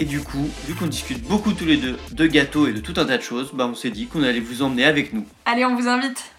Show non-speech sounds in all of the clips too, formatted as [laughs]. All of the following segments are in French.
Et du coup, vu qu'on discute beaucoup tous les deux de gâteaux et de tout un tas de choses, bah on s'est dit qu'on allait vous emmener avec nous. Allez, on vous invite.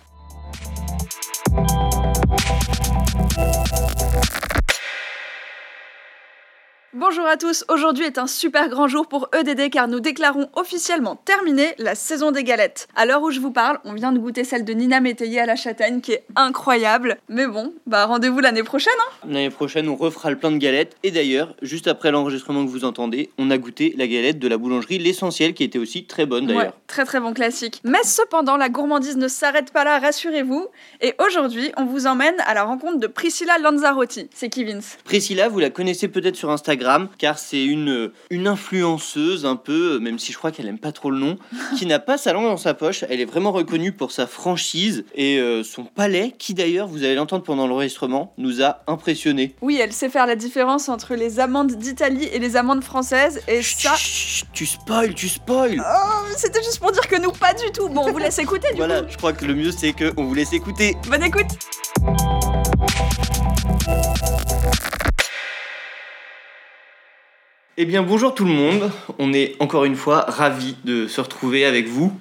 Bonjour à tous, aujourd'hui est un super grand jour pour EDD car nous déclarons officiellement terminé la saison des galettes. À l'heure où je vous parle, on vient de goûter celle de Nina Métayer à la châtaigne qui est incroyable. Mais bon, bah rendez-vous l'année prochaine hein L'année prochaine, on refera le plein de galettes. Et d'ailleurs, juste après l'enregistrement que vous entendez, on a goûté la galette de la boulangerie L'Essentiel qui était aussi très bonne d'ailleurs. Ouais, très très bon classique. Mais cependant, la gourmandise ne s'arrête pas là, rassurez-vous. Et aujourd'hui, on vous emmène à la rencontre de Priscilla Lanzarotti. C'est qui Vince? Priscilla, vous la connaissez peut-être sur Instagram car c'est une, une influenceuse un peu, même si je crois qu'elle aime pas trop le nom, [laughs] qui n'a pas sa langue dans sa poche. Elle est vraiment reconnue pour sa franchise et euh, son palais, qui d'ailleurs, vous allez l'entendre pendant l'enregistrement, nous a impressionnés. Oui, elle sait faire la différence entre les amandes d'Italie et les amandes françaises. Et ça. Chut, tu spoil, tu spoil Oh, c'était juste pour dire que nous, pas du tout. Bon, on vous laisse écouter du Voilà, coup. je crois que le mieux c'est qu'on vous laisse écouter. Bonne écoute Eh bien bonjour tout le monde, on est encore une fois ravis de se retrouver avec vous.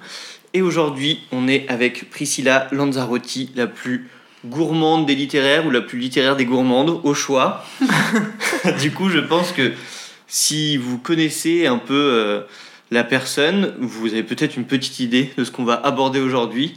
Et aujourd'hui on est avec Priscilla Lanzarotti, la plus gourmande des littéraires ou la plus littéraire des gourmandes, au choix. [laughs] du coup je pense que si vous connaissez un peu euh, la personne, vous avez peut-être une petite idée de ce qu'on va aborder aujourd'hui.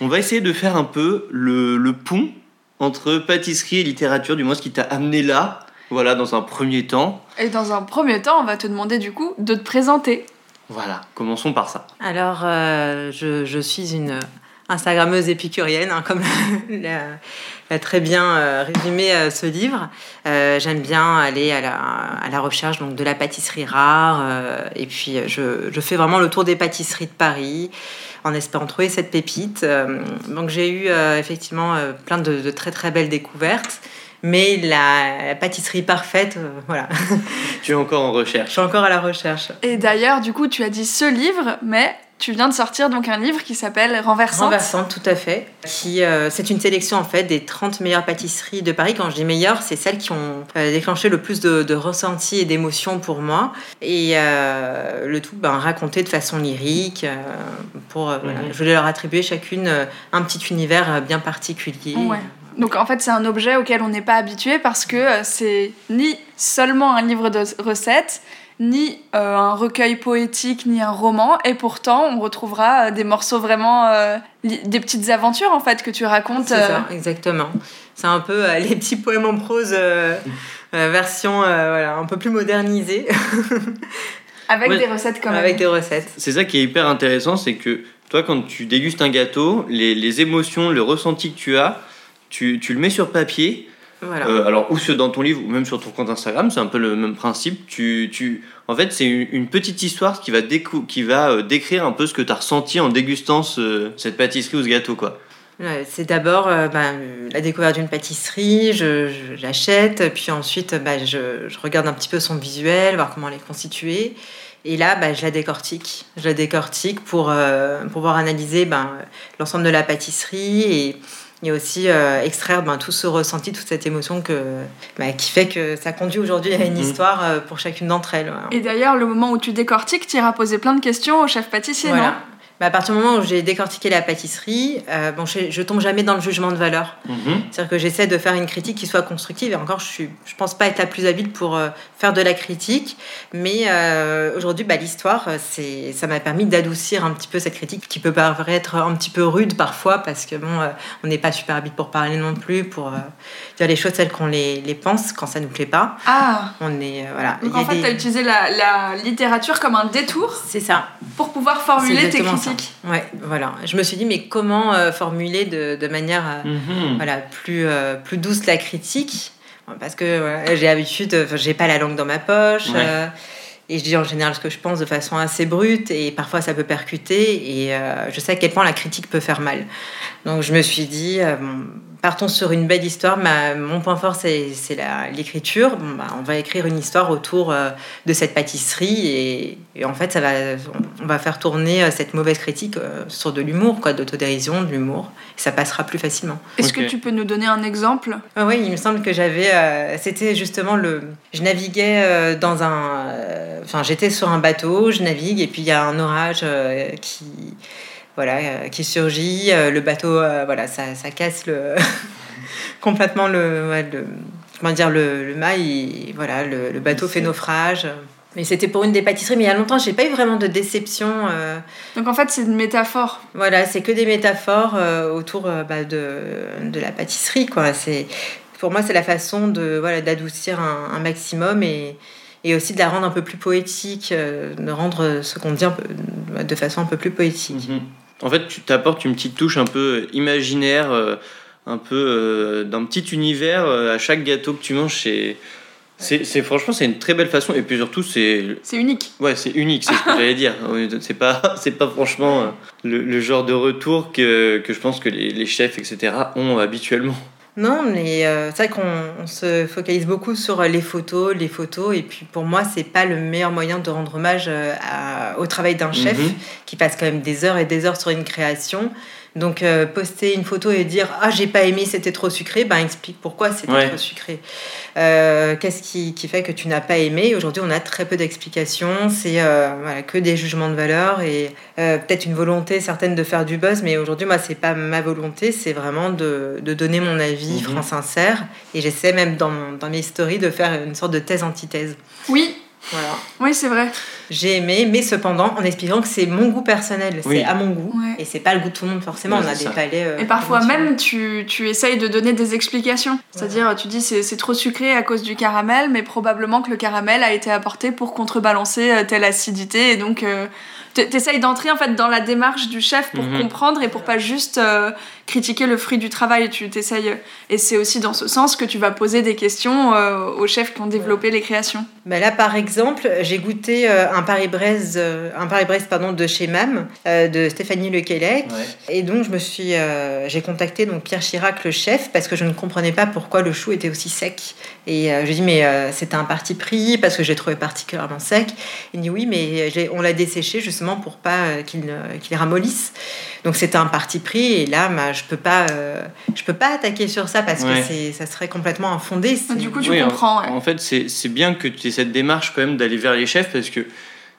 On va essayer de faire un peu le, le pont entre pâtisserie et littérature, du moins ce qui t'a amené là, voilà, dans un premier temps. Et dans un premier temps, on va te demander du coup de te présenter. Voilà, commençons par ça. Alors, euh, je, je suis une Instagrammeuse épicurienne, hein, comme [laughs] l'a, l'a très bien euh, résumé euh, ce livre. Euh, j'aime bien aller à la, à la recherche donc, de la pâtisserie rare. euh, et puis, je, je fais vraiment le tour des pâtisseries de Paris en espérant trouver cette pépite. Euh, donc, j'ai eu euh, effectivement euh, plein de, de très très belles découvertes. Mais la, pâtisserie parfaite, euh, voilà, [laughs] Tu es encore en je recherche. suis encore à la recherche. Et d'ailleurs, du coup, tu as dit ce livre, mais tu viens de sortir donc un livre qui s'appelle Renversante. Renversante, tout à fait. Qui, euh, c'est une sélection en fait des 30 meilleures pâtisseries de Paris. Quand je dis meilleures, c'est celles qui ont euh, déclenché le plus de, de ressentis et d'émotions pour moi. Et euh, le tout ben, raconté de façon lyrique. euh, pour, euh, voilà. Mhm. Je voulais leur attribuer chacune un petit univers bien particulier. Ouais. Donc en fait, c'est un objet auquel on n'est pas habitué parce que euh, c'est ni seulement un livre de recettes, ni euh, un recueil poétique, ni un roman, et pourtant on retrouvera euh, des morceaux vraiment, euh, des petites aventures en fait que tu racontes. C'est euh, ça, exactement. C'est un peu euh, les petits poèmes en prose. euh, euh, version euh, voilà, un peu plus modernisée [laughs] avec Ouais. des recettes quand même. avec des recettes. C'est ça qui est hyper intéressant, c'est que toi, quand tu dégustes un gâteau, les, les émotions, le ressenti que tu as, tu, tu le mets sur papier. Voilà. Euh, alors, ou dans ton livre, ou même sur ton compte Instagram, c'est un peu le même principe. Tu, tu, en fait, c'est une, une petite histoire qui va, décou- qui va euh, décrire un peu ce que tu as ressenti en dégustant ce- cette pâtisserie ou ce gâteau. Quoi. Ouais, c'est d'abord euh, bah, euh, la découverte d'une pâtisserie, je, je l'achète, puis ensuite bah, je, je regarde un petit peu son visuel, voir comment elle est constituée. Et là, bah, je la décortique. Je la décortique pour pour pouvoir analyser ben, l'ensemble de la pâtisserie et, et aussi euh, extraire ben, tout ce ressenti, toute cette émotion que, bah, qui fait que ça conduit aujourd'hui à une Mhm. histoire euh, pour chacune d'entre elles. voilà. Et d'ailleurs, le moment où tu décortiques, tu iras poser plein de questions au chef pâtissier, non? Bah, à partir du moment où j'ai décortiqué la pâtisserie, euh, bon, je, je tombe jamais dans le jugement de valeur. Mhm. C'est-à-dire que j'essaie de faire une critique qui soit constructive. Et encore, je suis, je pense pas être la plus habile pour euh, faire de la critique. Mais euh, aujourd'hui, bah, l'histoire, c'est, ça m'a permis d'adoucir un petit peu cette critique qui peut paraître un petit peu rude parfois parce que bon, on n'est pas super habile pour parler non plus, pour dire les choses telles qu'on les, les pense quand ça nous plaît pas. Ah On est euh, voilà. Donc a en fait, des- tu as utilisé la, la littérature comme un détour c'est ça. pour pouvoir formuler tes exactement ça. critiques. Ouais, voilà. Je me suis dit mais comment euh, formuler de, de manière euh, Mhm. voilà, plus, euh, plus douce la critique? Parce que voilà, j'ai l'habitude, j'ai pas la langue dans ma poche. Ouais. euh, et je dis en général ce que je pense de façon assez brute et parfois ça peut percuter et euh, je sais à quel point la critique peut faire mal. Donc je me suis dit, euh, partons sur une belle histoire. Ma, mon point fort c'est l'écriture. Bon, bah, on va écrire une histoire autour euh, de cette pâtisserie et, et, en fait ça va, on va faire tourner cette mauvaise critique sur de l'humour, quoi, d'autodérision, de l'humour. Et ça passera plus facilement. Est-ce okay. que tu peux nous donner un exemple? Ah Oui, il me semble que j'avais, c'était justement le, je naviguais dans un enfin, j'étais sur un bateau, je navigue, et puis il y a un orage euh, qui, voilà, euh, qui surgit. Euh, le bateau, voilà, ça, ça, casse le [laughs] complètement le, ouais, le, comment dire, le, le mail. voilà, le, le bateau fait naufrage. Mais c'était pour une des pâtisseries, mais il y a longtemps, j'ai pas eu vraiment de déception. Euh... Donc en fait, c'est une métaphore. Voilà, c'est que des métaphores euh, autour euh, bah, de, de la pâtisserie, quoi. C'est pour moi, c'est la façon de voilà d'adoucir un, un, maximum et, et aussi de la rendre un peu plus poétique, euh, de rendre ce qu'on dit un peu, de façon un peu plus poétique. Mm -hmm. En fait, tu t'apportes une petite touche un peu imaginaire, euh, un peu euh, d'un petit univers à chaque gâteau que tu manges. C'est, c'est, c'est franchement, c'est une très belle façon. Et puis surtout, c'est. C'est unique. Ouais, c'est unique, c'est ce que j'allais dire. [laughs] C'est pas, [laughs] c'est pas franchement le, le, genre de retour que, que je pense que les, les chefs, etc., ont habituellement. Non, mais euh, c'est vrai qu'on se focalise beaucoup sur les photos, les photos, et puis pour moi, c'est pas le meilleur moyen de rendre hommage à, au travail d'un chef -hmm. qui passe quand même des heures et des heures sur une création. Donc euh, poster une photo et dire ah j'ai pas aimé c'était trop sucré, ben explique pourquoi c'était ouais. trop sucré. Euh, Qu'est-ce qui, qui, fait que tu n'as pas aimé? Aujourd'hui on a très peu d'explications, c'est euh, voilà, que des jugements de valeur et euh, peut-être une volonté certaine de faire du buzz, mais aujourd'hui moi c'est pas ma volonté, c'est vraiment de, de, donner mon avis mm -hmm. franc sincère et j'essaie même dans, dans mes stories de faire une sorte de thèse antithèse. Oui, voilà. Oui, c'est vrai. J'ai aimé, mais cependant, en expliquant que c'est mon goût personnel, Oui. c'est à mon goût, Ouais. et c'est pas le goût de tout le monde forcément. Ouais, on a des ça. palais. euh, Et parfois même, tu, tu essayes de donner des explications. C'est-à-dire, tu dis c'est c'est trop sucré à cause du caramel, mais probablement que le caramel a été apporté pour contrebalancer euh, telle acidité. Et donc, euh, t'essayes d'entrer en fait dans la démarche du chef pour Mhm. comprendre et pour pas juste euh, critiquer le fruit du travail. Tu t'essayes. Et c'est aussi dans ce sens que tu vas poser des questions euh, aux chefs qui ont développé les créations. Bah là, par exemple, j'ai goûté euh, un Paris-Brest, euh, un Paris-Brest pardon de chez Mam, euh, de Stéphanie Lequelec, Ouais. et donc je me suis, euh, j'ai contacté donc Pierre Chirac, le chef, parce que je ne comprenais pas pourquoi le chou était aussi sec. Et euh, je lui ai dit mais euh, c'était un parti pris parce que j'ai trouvé particulièrement sec. Il dit oui, mais on l'a desséché justement pour pas euh, qu'il ne- qu'il ramollisse. Donc c'était un parti pris et là, bah, je peux pas, euh, je peux pas attaquer sur ça parce Ouais. que c'est, ça serait complètement infondé. C'est- Du coup, tu Oui, en- comprends. ouais. En fait, c'est c'est bien que tu aies cette démarche quand même d'aller vers les chefs parce que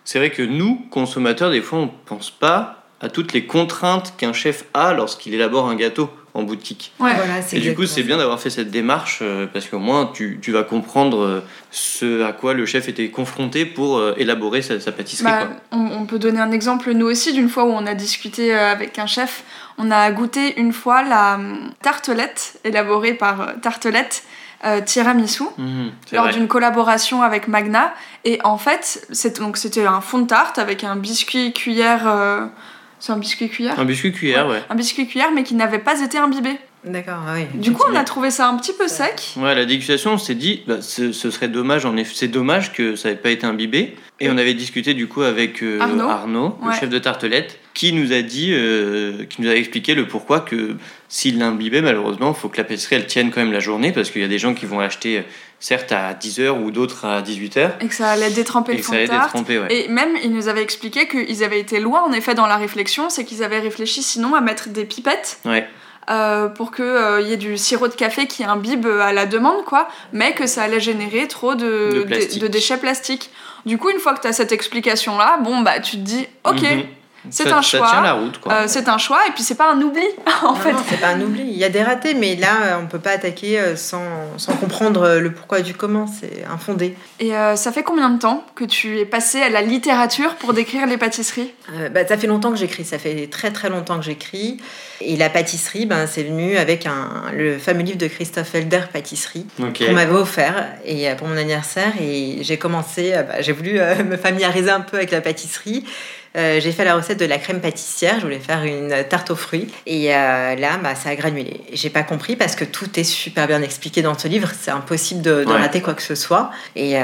c'est vrai que nous, consommateurs, des fois, on pense pas à toutes les contraintes qu'un chef a lorsqu'il élabore un gâteau en boutique. Ouais. Voilà, c'est Et du coup, c'est bien d'avoir fait cette démarche euh, parce qu'au moins, tu, tu vas comprendre euh, ce à quoi le chef était confronté pour euh, élaborer sa, sa pâtisserie. Bah, quoi. on, on peut donner un exemple, nous aussi, d'une fois où on a discuté euh, avec un chef. On a goûté une fois la tartelette élaborée par euh, Tartelette euh, Tiramisu Mhm, lors d'une collaboration avec Magna. Et en fait, c'est- donc c'était un fond de tarte avec un biscuit cuillère. euh, c'est un biscuit cuillère Un biscuit cuillère, ouais. Un biscuit cuillère, mais qui n'avait pas été imbibé. D'accord, ah oui. Du coup, on a trouvé ça un petit peu sec. Ouais, la dégustation, on s'est dit, bah, ce, ce serait dommage, en effet, c'est dommage que ça n'ait pas été imbibé. Et on avait discuté du coup avec euh, Arnaud. le Ouais. chef de tartelette, qui nous a dit, euh, qui nous a expliqué le pourquoi que s'il l'imbibait, malheureusement, il faut que la pâtisserie elle tienne quand même la journée, parce qu'il y a des gens qui vont acheter, euh, certes à 10h ou d'autres à 18h, Et que ça allait détremper et le fond de tarte. ouais. Et même, ils nous avaient expliqué qu'ils avaient été loin, en effet, dans la réflexion. C'est qu'ils avaient réfléchi sinon à mettre des pipettes Ouais. euh, pour qu'il y ait du sirop de café qui imbibe à la demande, quoi. Mais que ça allait générer trop de, De de, plastique. de déchets plastiques. Du coup, une fois que tu as cette explication-là, bon, bah, tu te dis, ok, Mhm. C'est un Ça choix. tient la route, quoi. euh, c'est un choix, et puis c'est pas un oubli, [laughs] en Non, fait. non, c'est pas un oubli. Il y a des ratés, mais là, euh, on peut pas attaquer euh, sans, sans comprendre le pourquoi du comment. C'est infondé. Et euh, ça fait combien de temps que tu es passé à la littérature pour décrire les pâtisseries? Euh, bah, ça fait longtemps que j'écris. Ça fait très très longtemps que j'écris. Et la pâtisserie, ben, c'est venu avec un, le fameux livre de Christophe Helder, Pâtisserie, Ok. qu'on m'avait offert et, pour mon anniversaire. Et j'ai commencé, bah, j'ai voulu euh, [laughs] me familiariser un peu avec la pâtisserie. Euh, j'ai fait la recette de la crème pâtissière. Je voulais faire une tarte aux fruits. Et euh, là, bah, ça a granulé. J'ai pas compris parce que tout est super bien expliqué dans ce livre. C'est impossible de, de Ouais. rater quoi que ce soit. Et, euh,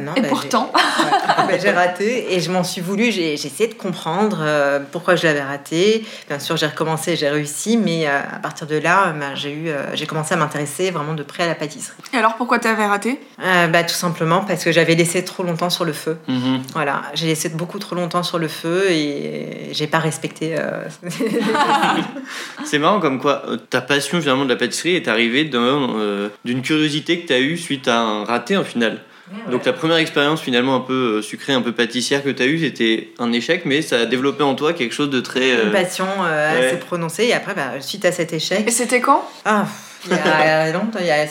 non, Et bah, pourtant. j'ai- ouais, bah, j'ai raté et je m'en suis voulu. J'ai j'ai essayé de comprendre euh, pourquoi je l'avais raté. Bien sûr, j'ai recommencé, j'ai réussi. Mais euh, à partir de là, bah, j'ai eu, euh, j'ai commencé à m'intéresser vraiment de près à la pâtisserie. Et alors pourquoi t'avais raté? Euh, bah, tout simplement parce que j'avais laissé trop longtemps sur le feu. Mhm. Voilà, j'ai laissé beaucoup trop longtemps sur le feu et j'ai pas respecté. euh, [laughs] C'est marrant comme quoi euh, ta passion finalement de la pâtisserie est arrivée euh, d'une curiosité que tu as eue suite à un raté en final. Donc la première expérience finalement un peu sucrée, un peu pâtissière que tu as eue, c'était un échec, mais ça a développé en toi quelque chose de très... euh, Une passion euh, ouais. assez prononcée et après, bah, suite à cet échec, Et c'était quand? Ah, il y a longtemps, il y a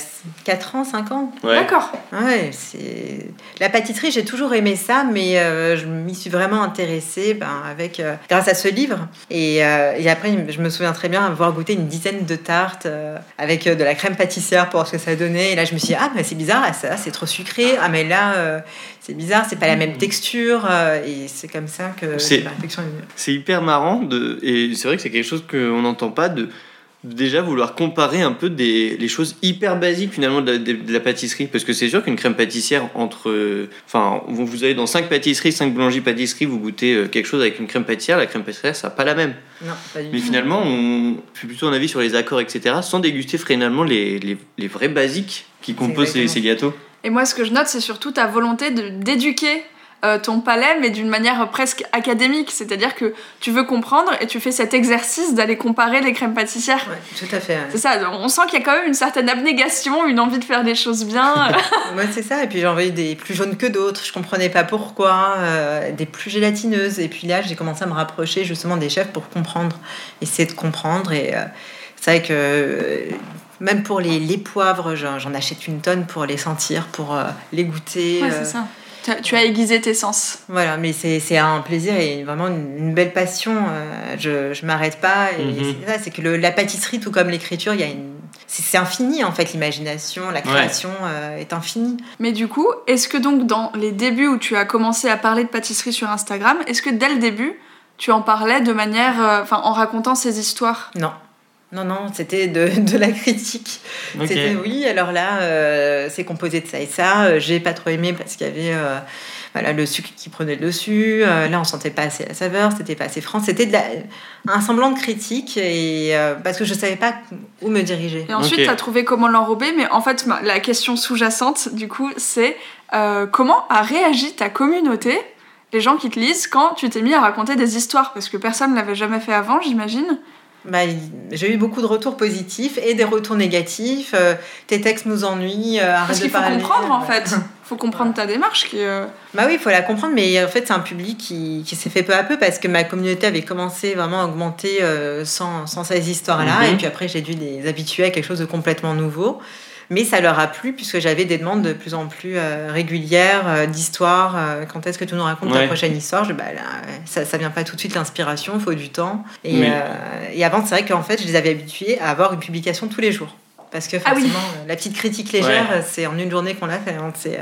4 ans, 5 ans. ouais. D'accord. Ouais, c'est la pâtisserie, j'ai toujours aimé ça, mais euh, je m'y suis vraiment intéressée ben, avec euh, grâce à ce livre. Et, euh, et après, je me souviens très bien avoir goûté une dizaine de tartes euh, avec euh, de la crème pâtissière pour voir ce que ça donnait. Et là, je me suis dit ah mais c'est bizarre, là, ça c'est trop sucré. Ah mais là euh, c'est bizarre, c'est pas la même texture. euh, et c'est comme ça que C'est- la réflexion est venue. C'est hyper marrant de, et c'est vrai que c'est quelque chose qu'on n'entend pas de déjà vouloir comparer un peu des, les choses hyper basiques finalement de la, de- de la pâtisserie. Parce que c'est sûr qu'une crème pâtissière entre. euh, Enfin, vous, vous allez dans 5 pâtisseries, 5 boulangeries pâtisseries, vous goûtez euh, quelque chose avec une crème pâtissière, la crème pâtissière, ça n'a pas la même. Non, pas du Mais tout. finalement, on fait plutôt un avis sur les accords, etc., sans déguster finalement les, les, les vrais basiques qui composent ces, ces gâteaux. Et moi, ce que je note, c'est surtout ta volonté de d'éduquer euh, ton palais, mais d'une manière presque académique. C'est-à-dire que tu veux comprendre et tu fais cet exercice d'aller comparer les crèmes pâtissières. Ouais, tout à fait. ouais. C'est ça, on sent qu'il y a quand même une certaine abnégation, une envie de faire des choses bien. [laughs] [laughs] Moi, c'est ça. Et puis, j'en voyais des plus jaunes que d'autres. Je comprenais pas pourquoi. euh, des plus gélatineuses. Et puis là, j'ai commencé à me rapprocher justement des chefs pour comprendre. Essayer de comprendre. Et euh, c'est vrai que même pour les, les poivres, j'en achète une tonne pour les sentir, pour euh, les goûter. ouais, euh, c'est ça. Tu as- Tu as aiguisé tes sens. Voilà, mais c'est c'est un plaisir et vraiment une, une belle passion. euh, je je m'arrête pas. Et Mhm. c'est ça, c'est que le- la pâtisserie, tout comme l'écriture, il y a une. C'est c'est infini en fait, l'imagination, la création euh, est infinie. Mais du coup, est-ce que donc dans les débuts où tu as commencé à parler de pâtisserie sur Instagram, est-ce que dès le début, tu en parlais de manière. euh, Enfin, en racontant ces histoires? Non. Non, non, c'était de, [laughs] de la critique. C'était oui, alors là, euh, c'est composé de ça et ça. Euh, J'ai pas trop aimé parce qu'il y avait euh, voilà, le sucre qui prenait le dessus. Euh, là, on sentait pas assez la saveur, c'était pas assez franc. C'était un semblant de critique et, euh, parce que je savais pas où me diriger. Et ensuite, Ok. tu as trouvé comment l'enrober, mais en fait, ma- la question sous-jacente, du coup, c'est euh, comment a réagi ta communauté, les gens qui te lisent, quand tu t'es mis à raconter des histoires? Parce que personne ne l'avait jamais fait avant, j'imagine. Bah, il- j'ai eu beaucoup de retours positifs et des retours négatifs. Euh, tes textes nous ennuient, euh, Parce qu'il faut parler. comprendre, en fait. faut comprendre ta démarche qui. euh, Bah oui, il faut la comprendre, mais en fait, c'est un public qui, qui s'est fait peu à peu parce que ma communauté avait commencé vraiment à augmenter euh, sans, sans ces histoires-là. Mhm. Et puis après, j'ai dû les habituer à quelque chose de complètement nouveau. Mais ça leur a plu puisque j'avais des demandes de plus en plus euh, régulières euh, d'histoires. euh, quand est-ce que tu nous racontes ta Ouais. prochaine histoire? Je, bah, là, ça, ça vient pas tout de suite, l'inspiration, il faut du temps. Et, Oui. et avant, c'est vrai qu'en fait, je les avais habitués à avoir une publication tous les jours. Parce que Ah oui. forcément, euh, la petite critique légère, Ouais. euh, c'est en une journée qu'on l'a fait. hein, c'est,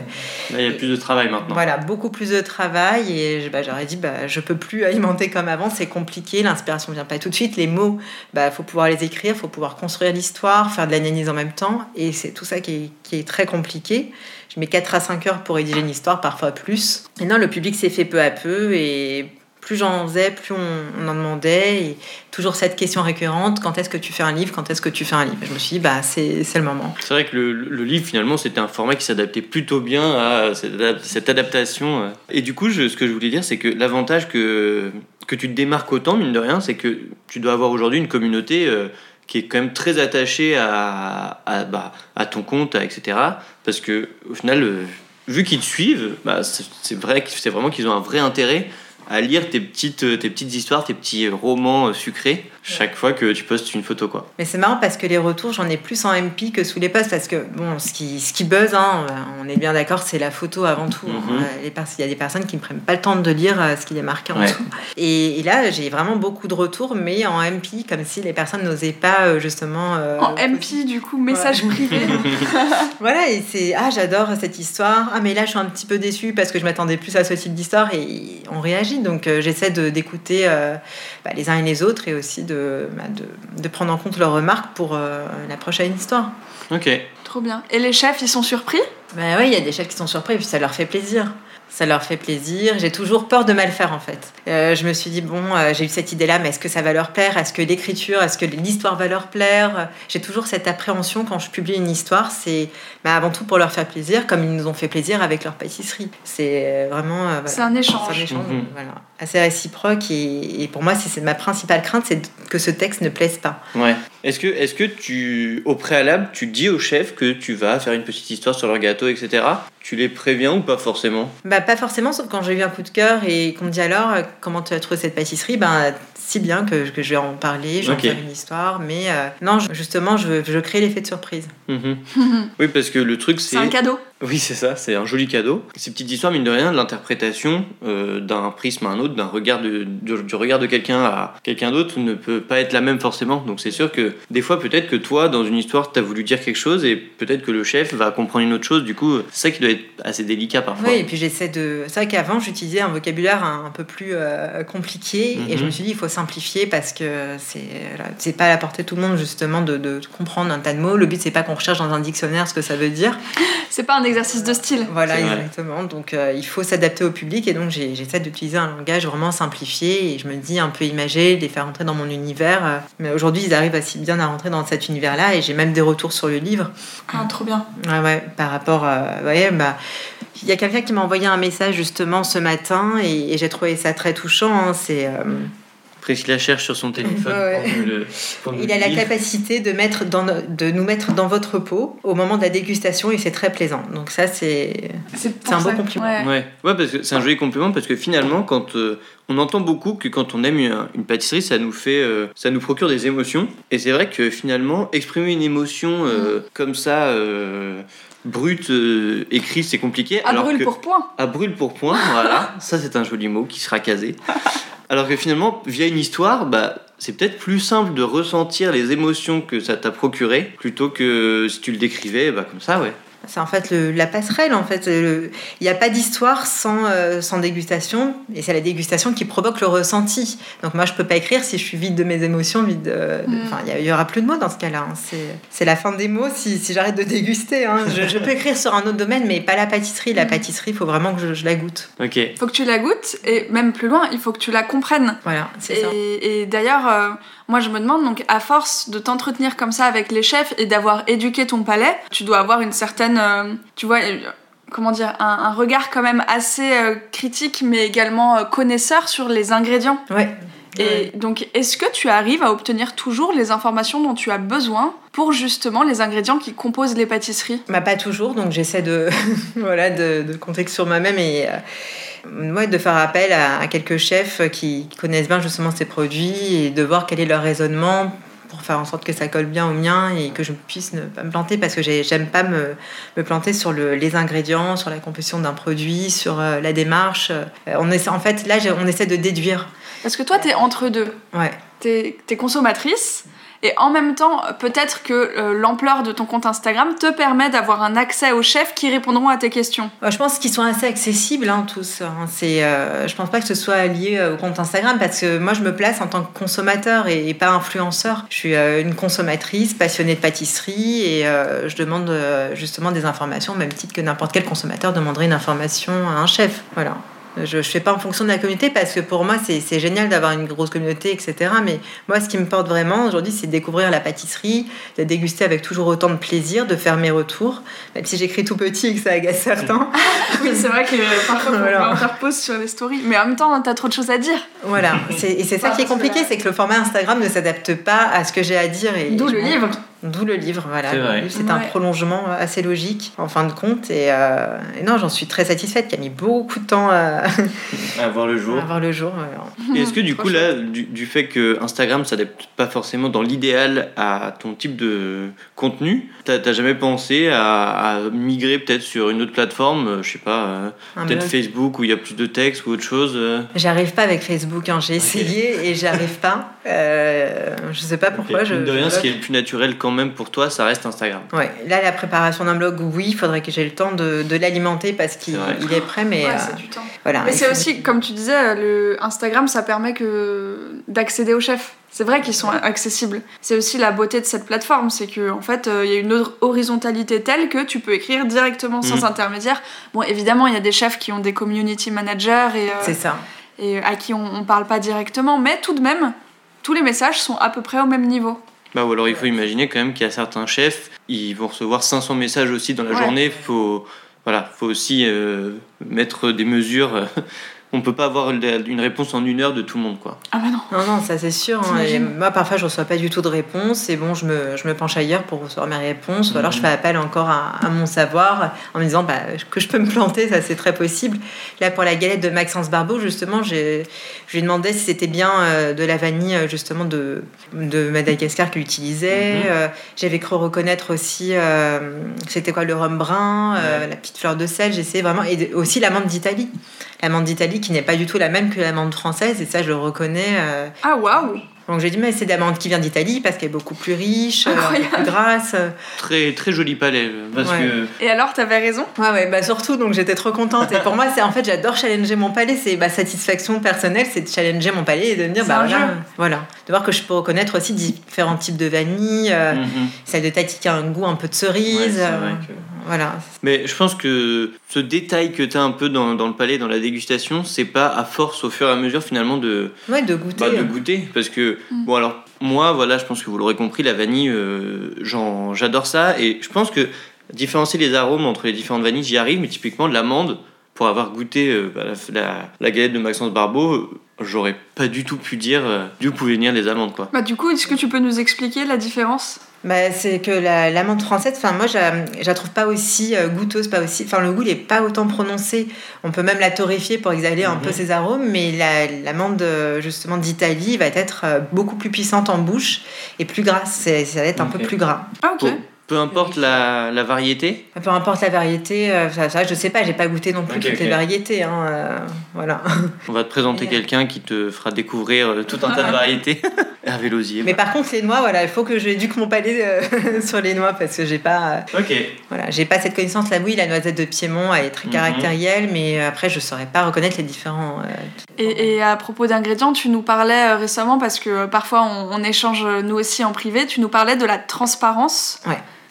Là, il y a plus de travail maintenant. voilà, beaucoup plus de travail et bah, j'aurais dit bah, je peux plus alimenter comme avant, c'est compliqué, l'inspiration vient pas tout de suite, les mots, bah faut pouvoir les écrire, faut pouvoir construire l'histoire, faire de l'analyse en même temps et c'est tout ça qui est, qui est très compliqué. Je mets 4 à 5 heures pour rédiger une histoire, parfois plus. Et non, le public s'est fait peu à peu et plus j'en faisais, plus on, en demandait et toujours cette question récurrente, quand est-ce que tu fais un livre, quand est-ce que tu fais un livre? Je me suis dit bah c'est le moment. C'est vrai que le, le livre, finalement, c'était un format qui s'adaptait plutôt bien à cette, adap- cette adaptation. Et du coup, ce que je voulais dire, c'est que l'avantage que, que tu te démarques autant, mine de rien, c'est que tu dois avoir aujourd'hui une communauté euh, qui est quand même très attachée à, à, bah, à ton compte, etc. Parce que, au final, euh, vu qu'ils te suivent, bah, c'est vrai c'est vraiment qu'ils ont un vrai intérêt à lire tes petites, euh, tes petites histoires, tes petits romans euh, sucrés chaque fois que tu postes une photo. quoi. Mais c'est marrant parce que les retours, j'en ai plus en MP que sous les posts parce que bon, ce qui, ce qui buzz, hein, on est bien d'accord, c'est la photo avant tout. hein. Mhm. Euh, Il y a des personnes qui ne prennent pas le temps de lire euh, ce qu'il est marqué en Ouais. dessous. Et, et là, j'ai vraiment beaucoup de retours, mais en MP, comme si les personnes n'osaient pas euh, justement. euh, En MP, du coup, message privé. [laughs] Voilà, et c'est ah j'adore cette histoire. Ah mais là je suis un petit peu déçue parce que je m'attendais plus à ce type d'histoire et on réagit. Donc euh, j'essaie d'écouter euh, bah, les uns et les autres et aussi de, bah, de, de prendre en compte leurs remarques pour euh, la prochaine histoire. Ok. Trop bien. Et les chefs, ils sont surpris? Bah oui, il y a des chefs qui sont surpris et puis ça leur fait plaisir. Ça leur fait plaisir. J'ai toujours peur de mal faire en fait. Euh, je me suis dit, bon, euh, j'ai eu cette idée-là, mais est-ce que ça va leur plaire? Est-ce que l'écriture, est-ce que l'histoire va leur plaire? J'ai toujours cette appréhension quand je publie une histoire, c'est bah, avant tout pour leur faire plaisir, comme ils nous ont fait plaisir avec leur pâtisserie. C'est euh, vraiment. euh, voilà. C'est un échange. C'est un échange, Mhm. voilà, assez réciproque. Et, et pour moi, c'est ma principale crainte, c'est que ce texte ne plaise pas. Ouais. Est-ce que, est que tu, au préalable, tu dis au chef que tu vas faire une petite histoire sur leur gâteau, etc. Tu les préviens ou pas forcément? Bah, pas forcément, sauf quand j'ai eu un coup de cœur et qu'on me dit alors, euh, comment tu as trouvé cette pâtisserie? Ben, si bien que, que je vais en parler, je vais en faire une histoire. Mais euh, non, je- justement, je, je crée l'effet de surprise. Mhm. [laughs] Oui, parce que le truc, C'est c'est. un cadeau. Oui, c'est ça, c'est un joli cadeau. Ces petites histoires, mine de rien, de l'interprétation euh, d'un prisme à un autre, d'un regard de, de- du regard de quelqu'un à quelqu'un d'autre ne peut pas être la même forcément. Donc c'est sûr que des fois, peut-être que toi, dans une histoire, tu as voulu dire quelque chose et peut-être que le chef va comprendre une autre chose. Du coup, c'est ça qui doit être assez délicat parfois. Oui, et puis j'essaie de. C'est vrai qu'avant, j'utilisais un vocabulaire un, un peu plus euh, compliqué et je Mhm. me suis dit, il faut simplifier parce que c'est pas à la portée de tout le monde, justement, de, de comprendre un tas de mots. Le but, c'est pas qu'on recherche dans un dictionnaire ce que ça veut dire. [laughs] C'est pas un exercice de style. Voilà, exactement. Donc, euh, il faut s'adapter au public et donc j'essaie d'utiliser un langage vraiment simplifié et je me dis un peu imagé, les faire rentrer dans mon univers. euh. Mais aujourd'hui, ils arrivent assez bien à rentrer dans cet univers-là et j'ai même des retours sur le livre. Ah, trop bien. Ouais, ouais, par rapport à. Ouais, bah. Il y a quelqu'un qui m'a envoyé un message justement ce matin et, et j'ai trouvé ça très touchant. hein. C'est, euh, Priscilla cherche sur son téléphone. Ouais. pour nous le- pour nous il a la capacité de, mettre dans, de nous mettre dans votre peau au moment de la dégustation et c'est très plaisant. Donc ça, c'est... Un beau compliment. Ouais. Ouais. ouais, parce que c'est un joli compliment parce que finalement, quand euh, on entend beaucoup que quand on aime une, une pâtisserie, ça nous fait, euh, ça nous procure des émotions. Et c'est vrai que finalement, exprimer une émotion euh, comme ça, euh, brute, euh, écrite, c'est compliqué. À alors brûle que- pour point. à brûle pour point, voilà. ça, c'est un joli mot qui sera casé. Alors que finalement, via une histoire, bah, c'est peut-être plus simple de ressentir les émotions que ça t'a procuré plutôt que si tu le décrivais, bah, comme ça, ouais. C'est en fait le- la passerelle. En fait, il n'y a pas d'histoire sans, euh, sans dégustation, et c'est la dégustation qui provoque le ressenti. Donc moi, je peux pas écrire si je suis vide de mes émotions, vide. de- de- Mm. Enfin, il y, y aura plus de mots dans ce cas-là. hein. C'est- la fin des mots si, si j'arrête de déguster. hein. Je, je peux écrire sur un autre domaine, mais pas la pâtisserie. La Mm. pâtisserie, il faut vraiment que je, je la goûte. Ok. Faut que tu la goûtes et même plus loin, il faut que tu la comprennes. Voilà, c'est ça. Et, et d'ailleurs, euh, moi je me demande, donc à force de t'entretenir comme ça avec les chefs et d'avoir éduqué ton palais, tu dois avoir une certaine, euh, tu vois, euh, comment dire, un, regard quand même assez euh, critique, mais également connaisseur sur les ingrédients. Ouais. Et donc, est-ce que tu arrives à obtenir toujours les informations dont tu as besoin pour justement les ingrédients qui composent les pâtisseries? Bah, pas toujours, donc j'essaie de, [laughs] voilà, de, de compter que sur moi-même et euh, ouais, de faire appel à, quelques chefs qui, qui connaissent bien justement ces produits et de voir quel est leur raisonnement pour faire en sorte que ça colle bien au mien et que je puisse ne pas me planter parce que j'ai- j'aime pas me, me planter sur le, les ingrédients, sur la composition d'un produit, sur euh, la démarche. Euh, on essaie, en fait, là, on essaie de déduire. Parce que toi, t'es entre deux. Ouais. T'es es consommatrice. Et en même temps, peut-être que euh, l'ampleur de ton compte Instagram te permet d'avoir un accès aux chefs qui répondront à tes questions. Ouais, Je pense qu'ils sont assez accessibles hein, tous. hein. C'est, euh, je pense pas que ce soit lié euh, au compte Instagram parce que moi je me place en tant que consommateur et, pas influenceur. Je suis euh, une consommatrice passionnée de pâtisserie et euh, je demande euh, justement des informations même titre que n'importe quel consommateur demanderait une information à un chef. Voilà. Je ne fais pas en fonction de la communauté parce que pour moi c'est génial d'avoir une grosse communauté, etc. Mais moi ce qui me porte vraiment aujourd'hui c'est de découvrir la pâtisserie, de déguster avec toujours autant de plaisir, de faire mes retours, même si j'écris tout petit et que ça agace certains. [laughs] Oui, c'est vrai que parfois on Voilà. faire pause sur les stories. Mais en même temps, t'as trop de choses à dire. Voilà, et c'est ça qui est compliqué, c'est que le format Instagram ne s'adapte pas à ce que j'ai à dire. D'où le livre. D'où le livre, voilà. C'est un prolongement assez logique, en fin de compte. Et, euh, et non, j'en suis très satisfaite, qui a mis beaucoup de temps à, [laughs] À voir le [laughs] à jour. avoir le jour. Et [laughs] est-ce que du coup, là, du, du fait que Instagram s'adapte pas forcément dans l'idéal à ton type de contenu, t'as jamais pensé à, à migrer peut-être sur une autre plateforme, euh, je sais pas, euh, peut-être. Facebook où il y a plus de texte ou autre chose euh J'arrive pas avec Facebook, hein. j'ai essayé et j'arrive pas. Euh, je sais pas pourquoi. Ok. Je, de rien, je ce qui est le plus naturel quand quand même pour toi, ça reste Instagram. Ouais, là, la préparation d'un blog, oui, il faudrait que j'ai le temps de, de l'alimenter parce qu'il il est prêt, mais Ouais, euh, c'est du temps. voilà. Mais c'est faut- aussi, comme tu disais, le Instagram, ça permet que d'accéder aux chefs. C'est vrai qu'ils sont accessibles. C'est aussi la beauté de cette plateforme, c'est que en fait, euh, il y a une hor- horizontalité telle que tu peux écrire directement sans Mhm. intermédiaire. Bon, évidemment, il y a des chefs qui ont des community managers et, euh, C'est ça. et à qui on, on parle pas directement, mais tout de même, tous les messages sont à peu près au même niveau. Bah, ou alors il faut imaginer quand même qu'il y a certains chefs, ils vont recevoir 500 messages aussi dans la Ouais. journée. Faut, voilà, faut aussi euh, mettre des mesures. On peut pas avoir une réponse en une heure de tout le monde, quoi. Ah bah non. Non, non, ça c'est sûr. hein. Et moi, parfois, je reçois pas du tout de réponse. Et bon, je me, je me penche ailleurs pour recevoir mes réponses. Ou alors, je Mhm. fais appel encore à, à mon savoir en me disant bah, que je peux me planter, ça c'est très possible. Là, pour la galette de Maxence Barbeau, justement, je lui ai demandé si c'était bien euh, de la vanille, euh, justement, de, de Madagascar qu'il utilisait. Mhm. Euh, J'avais cru reconnaître aussi, euh, c'était quoi, le rhum brun, euh, la petite fleur de sel. J'ai essayé vraiment. Et aussi l'amande d'Italie. L'amande d'Italie qui n'est pas du tout la même que l'amande française. Et ça, je le reconnais. euh, Ah waouh donc j'ai dit, mais c'est d'amande qui vient d'Italie parce qu'elle est beaucoup plus riche, euh, plus grasse. Très, très joli palais. Parce Ouais. que Et alors, t'avais raison? Ouais, ouais, bah surtout, donc j'étais trop contente. Et pour moi, c'est en fait, j'adore challenger mon palais. C'est ma satisfaction personnelle, c'est de challenger mon palais et de me dire, bah voilà, voilà. De voir que je peux reconnaître aussi différents types de vanille, euh, Mhm. celle de Tati qui a un goût un peu de cerise. Ouais, euh, Voilà. Mais je pense que ce détail que tu as un peu dans, dans le palais, dans la dégustation, c'est pas à force au fur et à mesure finalement de, Ouais, de goûter. bah, de goûter. Parce que, Mm. bon alors, moi, voilà, je pense que vous l'aurez compris, la vanille, euh, j'en- j'adore ça. Et je pense que différencier les arômes entre les différentes vanilles, j'y arrive. Mais typiquement, de l'amande, pour avoir goûté euh, bah, la, la- la galette de Maxence Barbeau, euh, j'aurais pas du tout pu dire euh, d'où pouvaient venir les amandes, quoi. Bah du coup, est-ce que tu peux nous expliquer la différence? Bah, c'est que la- l'amande française, enfin moi, je la- trouve pas aussi euh, goûteuse, pas aussi. Enfin, le goût n'est pas autant prononcé. On peut même la torréfier pour exhaler un Mhm. peu ses arômes, mais la- l'amande euh, justement d'Italie va être euh, beaucoup plus puissante en bouche et plus grasse. C'est- Ça va être un peu plus gras. Ah ok. Peu, peu importe la, la variété? Peu importe la variété, ça, ça, je sais pas, j'ai pas goûté non plus toutes les variétés. hein, euh, voilà. On va te présenter [laughs] Et, euh, quelqu'un qui te fera découvrir tout un tas de [laughs] variétés. [laughs] Hervé. Mais par contre, les noix, voilà, il faut que j'éduque mon palais euh, [laughs] sur les noix parce que j'ai pas. euh, Ok. Voilà, j'ai pas cette connaissance. La oui, la noisette de Piémont, elle est très Mhm. caractérielle, mais après, je saurais pas reconnaître les différents. euh, Et, et à propos d'ingrédients, tu nous parlais euh, récemment, parce que euh, parfois on, on échange euh, nous aussi en privé, tu nous parlais de la transparence.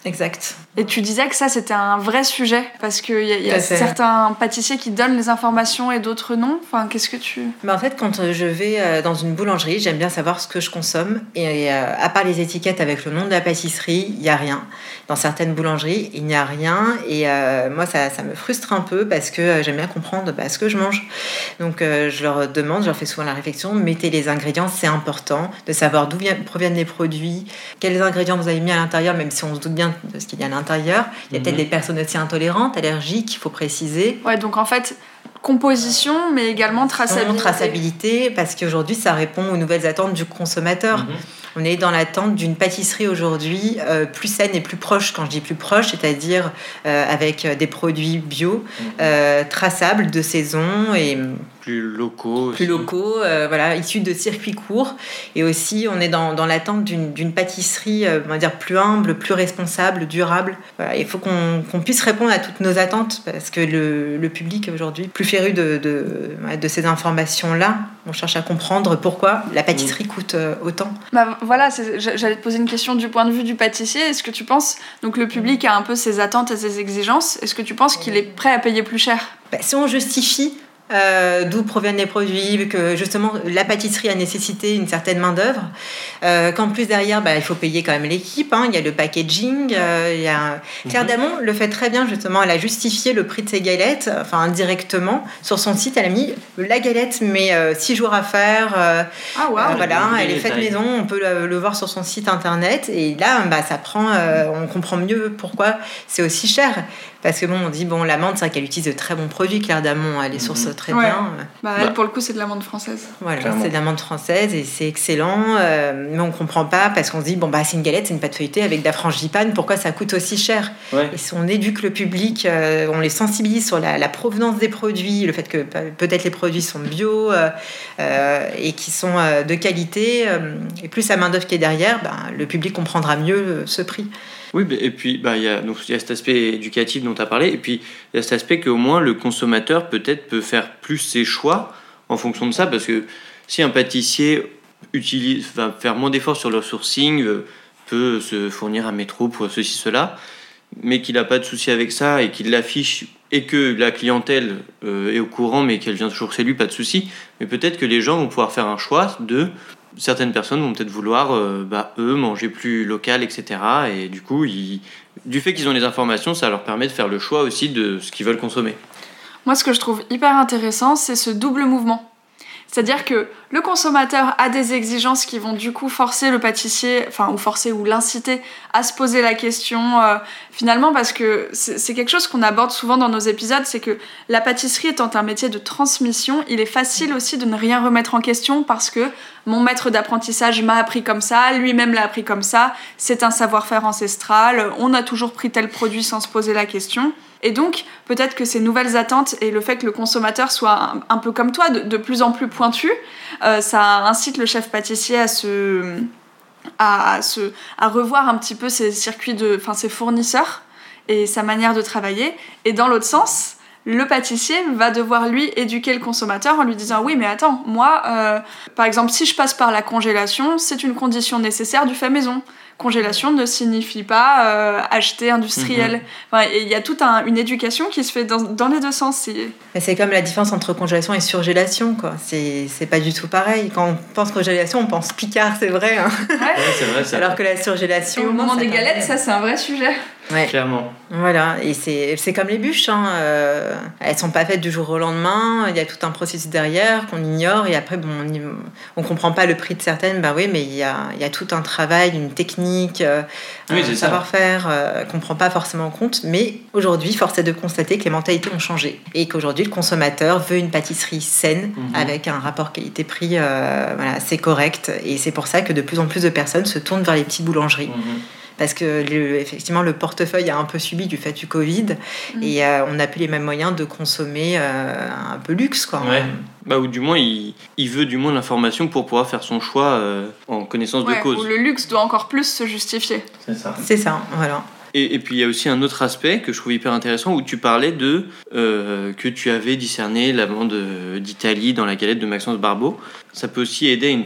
Exact. Et tu disais que ça c'était un vrai sujet, parce qu'il y a, y a certains pâtissiers qui donnent les informations et d'autres non. Enfin, qu'est-ce que tu. Mais en fait, quand euh, je vais euh, dans une boulangerie, j'aime bien savoir ce que je consomme. Et euh, à part les étiquettes avec le nom de la pâtisserie, il n'y a rien. Dans certaines boulangeries, il n'y a rien. Et euh, moi, ça, ça me frustre un peu parce que j'aime bien comprendre bah, ce que je mange. Donc, euh, je leur demande, je leur fais souvent la réflexion mettez les ingrédients, c'est important de savoir d'où proviennent les produits, quels ingrédients vous avez mis à l'intérieur, même si on se doute bien de ce qu'il y a à l'intérieur. Il y a peut-être Mhm. des personnes aussi intolérantes, allergiques, il faut préciser. Ouais, donc en fait, composition, mais également traçabilité. Non, traçabilité, parce qu'aujourd'hui, ça répond aux nouvelles attentes du consommateur. Mhm. On est dans l'attente d'une pâtisserie aujourd'hui euh, plus saine et plus proche. Quand je dis plus proche, c'est-à-dire euh, avec euh, des produits bio, Mhm. euh, traçables, de saison et Plus locaux. plus aussi. locaux, euh, voilà, issus de circuits courts. Et aussi, on est dans, dans l'attente d'une d'une pâtisserie, euh, on va dire, plus humble, plus responsable, durable. Voilà, il faut qu'on qu'on puisse répondre à toutes nos attentes parce que le, le public aujourd'hui, plus féru de, de, ces informations-là, on cherche à comprendre pourquoi la pâtisserie coûte euh, autant. Bah, voilà, j'allais te poser une question du point de vue du pâtissier. Est-ce que tu penses, donc le public a un peu ses attentes et ses exigences, est-ce que tu penses qu'il est prêt à payer plus cher? Bah, si on justifie euh, d'où proviennent les produits, que justement la pâtisserie a nécessité une certaine main-d'œuvre, euh, qu'en plus derrière bah, il faut payer quand même l'équipe, hein, il y a le packaging, euh, il y a... Claire Mhm. Damon le fait très bien justement, elle a justifié le prix de ses galettes, enfin indirectement, sur son site. Elle a mis la galette mais 6 jours à faire, euh, Ah euh, voilà, elle est faite maison, on peut le, le voir sur son site internet. Et là bah, ça prend, euh, on comprend mieux pourquoi c'est aussi cher. Parce que bon, on dit, bon, l'amande, c'est vrai qu'elle utilise de très bons produits, Claire Damon. Elle est sur Mhm. très Ouais. bien. Bah, elle, Bah. pour le coup, c'est de l'amande française. Voilà, c'est de l'amande française et c'est excellent, euh, mais on comprend pas parce qu'on se dit bon bah c'est une galette, c'est une pâte feuilletée avec de la frangipane, pourquoi ça coûte aussi cher? Ouais. Et si on éduque le public, euh, on les sensibilise sur la, la provenance des produits, le fait que pe- peut-être les produits sont bio euh, et qui sont euh, de qualité, euh, et plus la main d'œuvre qui est derrière, ben, le public comprendra mieux ce prix. Oui, et puis bah, il y, a, y a cet aspect éducatif dont tu as parlé, et puis il y a cet aspect qu'au moins le consommateur peut-être peut faire plus ses choix en fonction de ça, parce que si un pâtissier va faire moins d'efforts sur le sourcing, euh, peut se fournir un métro pour ceci, cela, mais qu'il n'a pas de souci avec ça et qu'il l'affiche et que la clientèle euh, est au courant mais qu'elle vient toujours chez lui, pas de souci. Mais peut-être que les gens vont pouvoir faire un choix de certaines personnes vont peut-être vouloir, euh, bah, eux, manger plus local, etc. Et du coup, du fait qu'ils ont les informations, ça leur permet de faire le choix aussi de ce qu'ils veulent consommer. Moi, ce que je trouve hyper intéressant, c'est ce double mouvement. C'est-à-dire que le consommateur a des exigences qui vont du coup forcer le pâtissier, enfin, ou forcer ou l'inciter à se poser la question, euh, finalement, parce que c'est quelque chose qu'on aborde souvent dans nos épisodes, c'est que la pâtisserie étant un métier de transmission, il est facile aussi de ne rien remettre en question parce que mon maître d'apprentissage m'a appris comme ça, lui-même l'a appris comme ça, c'est un savoir-faire ancestral, on a toujours pris tel produit sans se poser la question. Et donc, peut-être que ces nouvelles attentes et le fait que le consommateur soit un, peu comme toi, de, plus en plus pointu, euh, ça incite le chef pâtissier à se, à, à se, à revoir un petit peu ses circuits de, enfin ses fournisseurs et sa manière de travailler. Et dans l'autre sens, le pâtissier va devoir lui éduquer le consommateur en lui disant oui mais attends moi euh, par exemple si je passe par la congélation c'est une condition nécessaire du fait maison congélation ne signifie pas euh, acheter industriel Enfin, et il y a toute un- une éducation qui se fait dans, dans les deux sens C'est- comme la différence entre congélation et surgélation, quoi. C'est pas du tout pareil. Quand on pense congélation, on pense Picard, c'est vrai. hein. c'est vrai. Alors que la surgélation. et au moment des galettes ça c'est un vrai sujet Ouais. Clairement. Voilà, et c'est comme les bûches, hein. euh, elles sont pas faites du jour au lendemain, il y a tout un processus derrière qu'on ignore, et après, bon, on, y- on comprend pas le prix de certaines, bah oui, mais il y a, il y a tout un travail, une technique, euh, Oui, un savoir-faire euh, qu'on prend pas forcément en compte, mais aujourd'hui, force est de constater que les mentalités ont changé, et qu'aujourd'hui, le consommateur veut une pâtisserie saine, Mhm. avec un rapport qualité-prix, euh, voilà, c'est correct, et c'est pour ça que de plus en plus de personnes se tournent vers les petites boulangeries Mhm. Parce que le- effectivement le portefeuille a un peu subi du fait du Covid Mm. et euh, on n'a plus les mêmes moyens de consommer euh, un peu luxe quoi. Ouais. Bah, ou du moins, il, il veut du moins l'information pour pouvoir faire son choix euh, en connaissance Ouais, de cause. où le luxe doit encore plus se justifier C'est ça. C'est ça, voilà. Et, puis il y a aussi un autre aspect que je trouve hyper intéressant où tu parlais de euh, que tu avais discerné l'amande euh, d'Italie dans la galette de Maxence Barbeau. Ça peut aussi aider à une,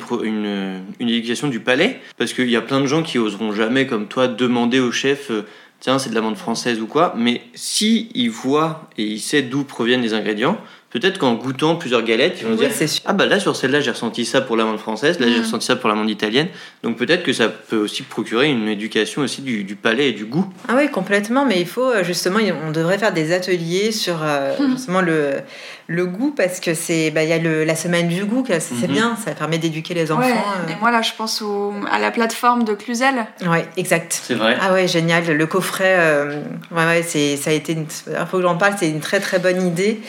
une, éducation du palais parce qu'il y a plein de gens qui oseront jamais, comme toi, demander au chef euh, tiens, c'est de l'amande française ou quoi. Mais si voit et il sait d'où proviennent les ingrédients, peut-être qu'en goûtant plusieurs galettes, ils vont Oui, dire ah bah là sur celle-là j'ai ressenti ça pour l'amande française, là j'ai Mhm. ressenti ça pour l'amande italienne. Donc peut-être que ça peut aussi procurer une éducation aussi du, du palais et du goût. Ah oui, complètement, mais il faut euh, justement, on devrait faire des ateliers sur euh, Mhm. justement le, le goût parce que c'est, bah, il y a le, la semaine du goût, que c'est c'est Mhm. bien, ça permet d'éduquer les enfants. Ouais, euh. et moi là je pense au- à la plateforme de Cluzel Ouais, exact. C'est vrai. Ah ouais, génial. Le coffret, euh, ouais, ouais, c'est, ça a été, une, il faut que j'en parle, c'est une très très bonne idée.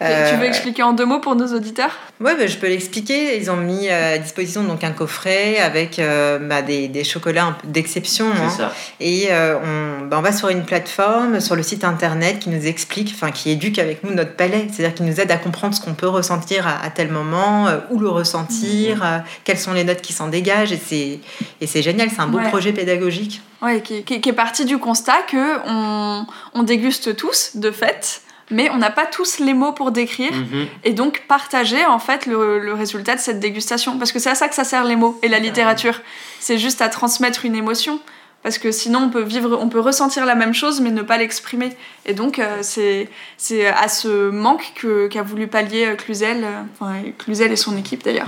Tu Euh, veux expliquer en deux mots pour nos auditeurs? Ouais, bah, je peux l'expliquer. Ils ont mis euh, à disposition donc un coffret avec euh, bah, des, des chocolats d'exception. hein. C'est ça. Et euh, on, bah, on va sur une plateforme, sur le site internet qui nous explique, enfin qui éduque avec nous notre palais. C'est-à-dire qui nous aide à comprendre ce qu'on peut ressentir à, à tel moment, euh, où le ressentir, Mhm. euh, quelles sont les notes qui s'en dégagent. Et c'est, et c'est génial, c'est un beau Ouais. projet pédagogique. Ouais, qui, qui- qui est parti du constat que on, on déguste tous, de fait, mais on n'a pas tous les mots pour décrire, Mhm. et donc partager en fait le, le résultat de cette dégustation. Parce que c'est à ça que ça sert les mots et la littérature. C'est juste à transmettre une émotion. Parce que sinon, on peut vivre, on peut ressentir la même chose, mais ne pas l'exprimer. Et donc, euh, c'est c'est à ce manque que- qu'a voulu pallier euh, Cluzel, euh, enfin, Cluzel et son équipe d'ailleurs.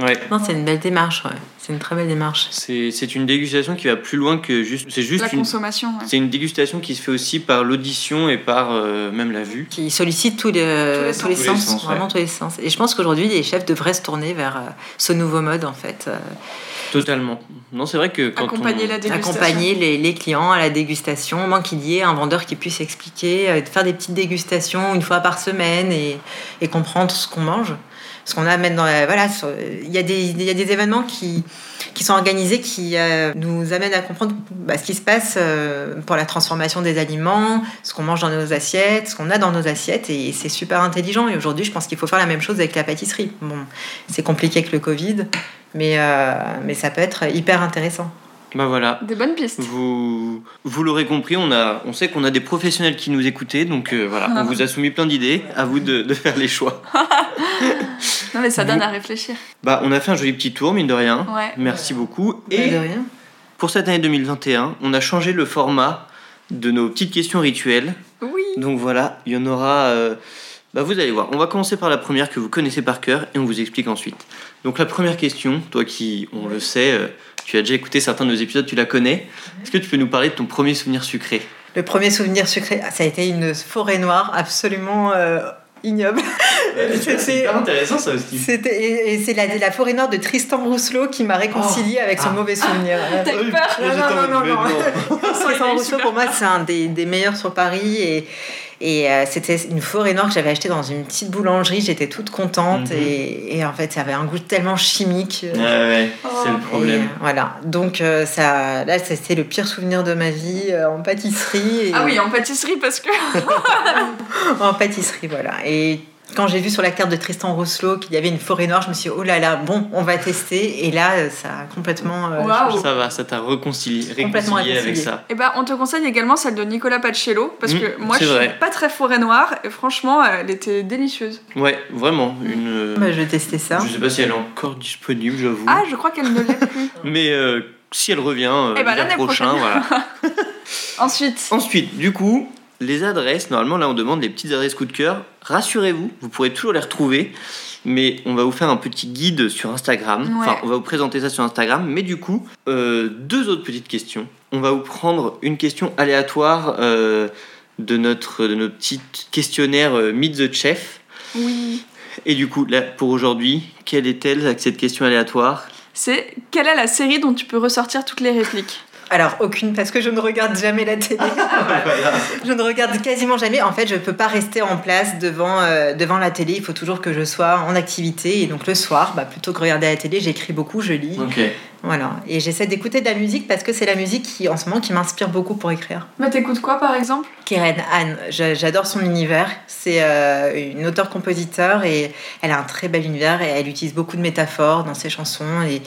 Ouais. Non, c'est une belle démarche. ouais. C'est une très belle démarche. C'est c'est une dégustation qui va plus loin que juste. C'est juste La une. consommation. ouais. C'est une dégustation qui se fait aussi par l'audition et par euh, même la vue. Qui sollicite tous les, tous les, sens. sens, Tous les sens, vraiment tous les sens. Et je pense qu'aujourd'hui, les chefs devraient se tourner vers euh, ce nouveau mode en fait. Euh, Totalement. Non, c'est vrai que quand Accompagner on... la dégustation. accompagner les, les clients à la dégustation, moins qu'il y ait un vendeur qui puisse expliquer, euh, faire des petites dégustations une fois par semaine et, et comprendre ce qu'on mange. Ce qu'on amène dans la, voilà, il y a des, il y a des événements qui, qui sont organisés qui euh, nous amènent à comprendre bah, ce qui se passe euh, pour la transformation des aliments, ce qu'on mange dans nos assiettes, ce qu'on a dans nos assiettes et c'est super intelligent. Et aujourd'hui, je pense qu'il faut faire la même chose avec la pâtisserie. Bon, c'est compliqué avec le Covid, mais, euh, mais ça peut être hyper intéressant. Bah voilà. Des bonnes pistes. Vous, vous l'aurez compris, on, a, on sait qu'on a des professionnels qui nous écoutaient, donc euh, voilà, on vous a soumis plein d'idées, à vous de, de faire les choix. [laughs] Non, mais ça donne Vous- à réfléchir. Bah, on a fait un joli petit tour, mine de rien. Ouais. Merci beaucoup. Et Et de rien. pour cette année 2021, on a changé le format de nos petites questions rituelles. Oui. Donc voilà, il y en aura. euh, bah vous allez voir. On va commencer par la première que vous connaissez par cœur et on vous explique ensuite. Donc la première question, toi qui, on le sait, euh, tu as déjà écouté certains de nos épisodes, tu la connais. Est-ce que tu peux nous parler de ton premier souvenir sucré? Le premier souvenir sucré, ça a été une forêt noire absolument euh, ignoble. C'était- intéressant ça aussi. C'était et, et c'est la, la forêt noire de Tristan Rousselot qui m'a réconcilié avec ce Ah. mauvais souvenir. T'as eu peur Non, non, non, non, non. Il Tristan Rousselot pour moi c'est un des, des meilleurs sur Paris et et euh, c'était une forêt noire que j'avais achetée dans une petite boulangerie. J'étais toute contente Mhm. et, et en fait ça avait un goût tellement chimique. Ouais, ouais, c'est le Oh. problème. Et, voilà. Donc euh, ça, là c'était le pire souvenir de ma vie euh, en pâtisserie. et- Ah oui, en pâtisserie, parce que. [laughs] en pâtisserie, voilà. Et quand j'ai vu sur la carte de Tristan Rousselot qu'il y avait une forêt noire, je me suis dit, oh là là, bon, on va tester. Et là, euh, ça a complètement. euh. Ça va, ça t'a réconcilié, Complètement réconcilié avec ça. Eh ben, on te conseille également celle de Nicolas Pacello, parce Mm, que moi, je suis pas très forêt noire, et franchement, elle était délicieuse. Ouais, vraiment. Une. euh, Bah, je vais tester ça. Je sais pas si elle est encore disponible, j'avoue. Ah, je crois qu'elle ne l'est plus. [laughs] Mais euh, si elle revient euh, Eh ben, l'année prochain, prochaine. voilà. [laughs] Ensuite, Ensuite, du coup, les adresses, normalement là on demande les petites adresses coup de cœur. Rassurez-vous, vous pourrez toujours les retrouver. Mais on va vous faire un petit guide sur Instagram. Ouais. Enfin, on va vous présenter ça sur Instagram. Mais du coup, euh, deux autres petites questions. On va vous prendre une question aléatoire euh, de, notre, de notre petit questionnaire euh, Meet the Chef. oui. Et du coup, là, pour aujourd'hui, quelle est-elle avec cette question aléatoire? C'est quelle est la série dont tu peux ressortir toutes les répliques? Alors, aucune, parce que je ne regarde jamais la télé. je ne regarde quasiment jamais. En fait, je ne peux pas rester en place devant, euh, devant la télé. Il faut toujours que je sois en activité. Et donc, le soir, bah, plutôt que regarder la télé, j'écris beaucoup, je lis. Ok. Voilà. Et j'essaie d'écouter de la musique parce que c'est la musique qui, en ce moment, qui m'inspire beaucoup pour écrire. Bah, t'écoutes quoi par exemple? Keren Anne, j'a- j'adore son univers. C'est euh, une auteure-compositeur et elle a un très bel univers et elle utilise beaucoup de métaphores dans ses chansons. Et,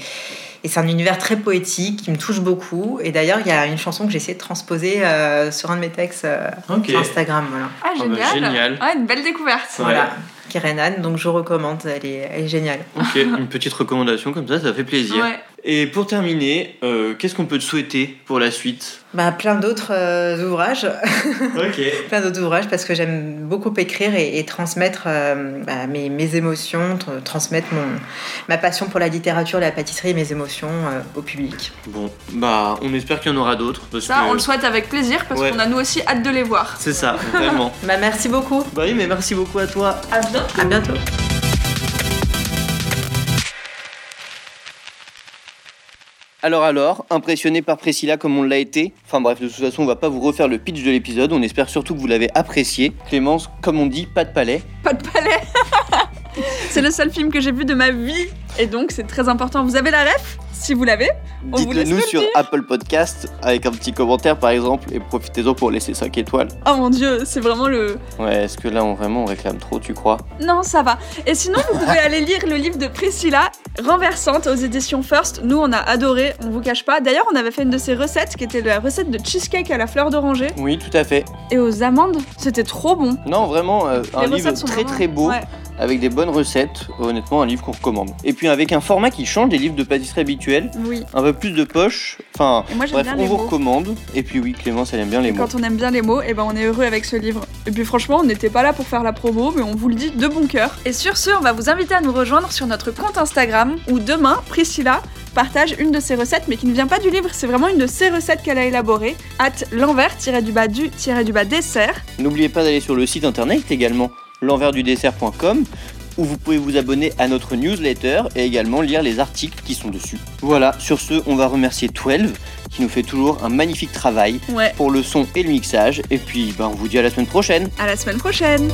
et c'est un univers très poétique qui me touche beaucoup. Et d'ailleurs, il y a une chanson que j'ai essayé de transposer euh, sur un de mes textes euh, sur Instagram. Voilà. Ah, bah, génial. génial. Ouais, une belle découverte. Ouais. voilà. Keren Anne, donc je recommande, elle est, elle est géniale. Ok, une petite recommandation comme ça, ça fait plaisir. Ouais. Et pour terminer, euh, qu'est-ce qu'on peut te souhaiter pour la suite? Bah, plein d'autres euh, ouvrages. [laughs] Ok. plein d'autres ouvrages parce que j'aime beaucoup écrire et, et transmettre euh, bah, mes, mes émotions, tr- transmettre mon, ma passion pour la littérature, la pâtisserie et mes émotions euh, au public. Bon, bah, on espère qu'il y en aura d'autres. Parce Ça, que... on le souhaite avec plaisir parce Ouais. qu'on a nous aussi hâte de les voir. C'est ça, vraiment. [laughs] Bah, merci beaucoup, bah oui, mais merci beaucoup à toi. À bientôt. à bientôt. Alors alors, impressionné par Priscilla comme on l'a été Enfin bref, de toute façon, on va pas vous refaire le pitch de l'épisode, on espère surtout que vous l'avez apprécié. Clémence, comme on dit, pas de palais. Pas de palais. [laughs] [laughs] c'est le seul film que j'ai vu de ma vie. Et donc, c'est très important. Vous avez la ref? Si vous l'avez, On vous Dites-le laisse nous le sur dire. Apple Podcast avec un petit commentaire par exemple et profitez-en pour laisser 5 étoiles. oh mon dieu, c'est vraiment le. Ouais, est-ce que là on vraiment on réclame trop, tu crois? Non, ça va. Et sinon, vous pouvez [laughs] aller lire le livre de Priscilla, Renversante, aux éditions First. Nous, on a adoré, on vous cache pas. D'ailleurs, on avait fait une de ses recettes, qui était la recette de cheesecake à la fleur d'oranger Oui, tout à fait. et aux amandes. C'était trop bon. Non, vraiment, euh, un livre très vraiment- très beau, Ouais. Avec des bonnes recettes. Honnêtement, un livre qu'on recommande. Et puis avec un format qui change des livres de pâtisserie habituels, Oui. un peu plus de poche. Enfin, moi, bref, on vous mots. recommande. Et puis oui, Clémence, elle aime bien les mots. Quand on aime bien les mots, et ben on est heureux avec ce livre. Et puis franchement, on n'était pas là pour faire la promo, mais on vous le dit de bon cœur. Et sur ce, on va vous inviter à nous rejoindre sur notre compte Instagram, où demain, Priscilla partage une de ses recettes, mais qui ne vient pas du livre, c'est vraiment une de ses recettes qu'elle a élaborée, at l'envers-du-bas du-du-bas dessert. N'oubliez pas d'aller sur le site internet également, l'enversdudessert.com où vous pouvez vous abonner à notre newsletter et également lire les articles qui sont dessus. Voilà, sur ce, on va remercier 12 qui nous fait toujours un magnifique travail Ouais, pour le son et le mixage. Et puis, ben, on vous dit à la semaine prochaine. à la semaine prochaine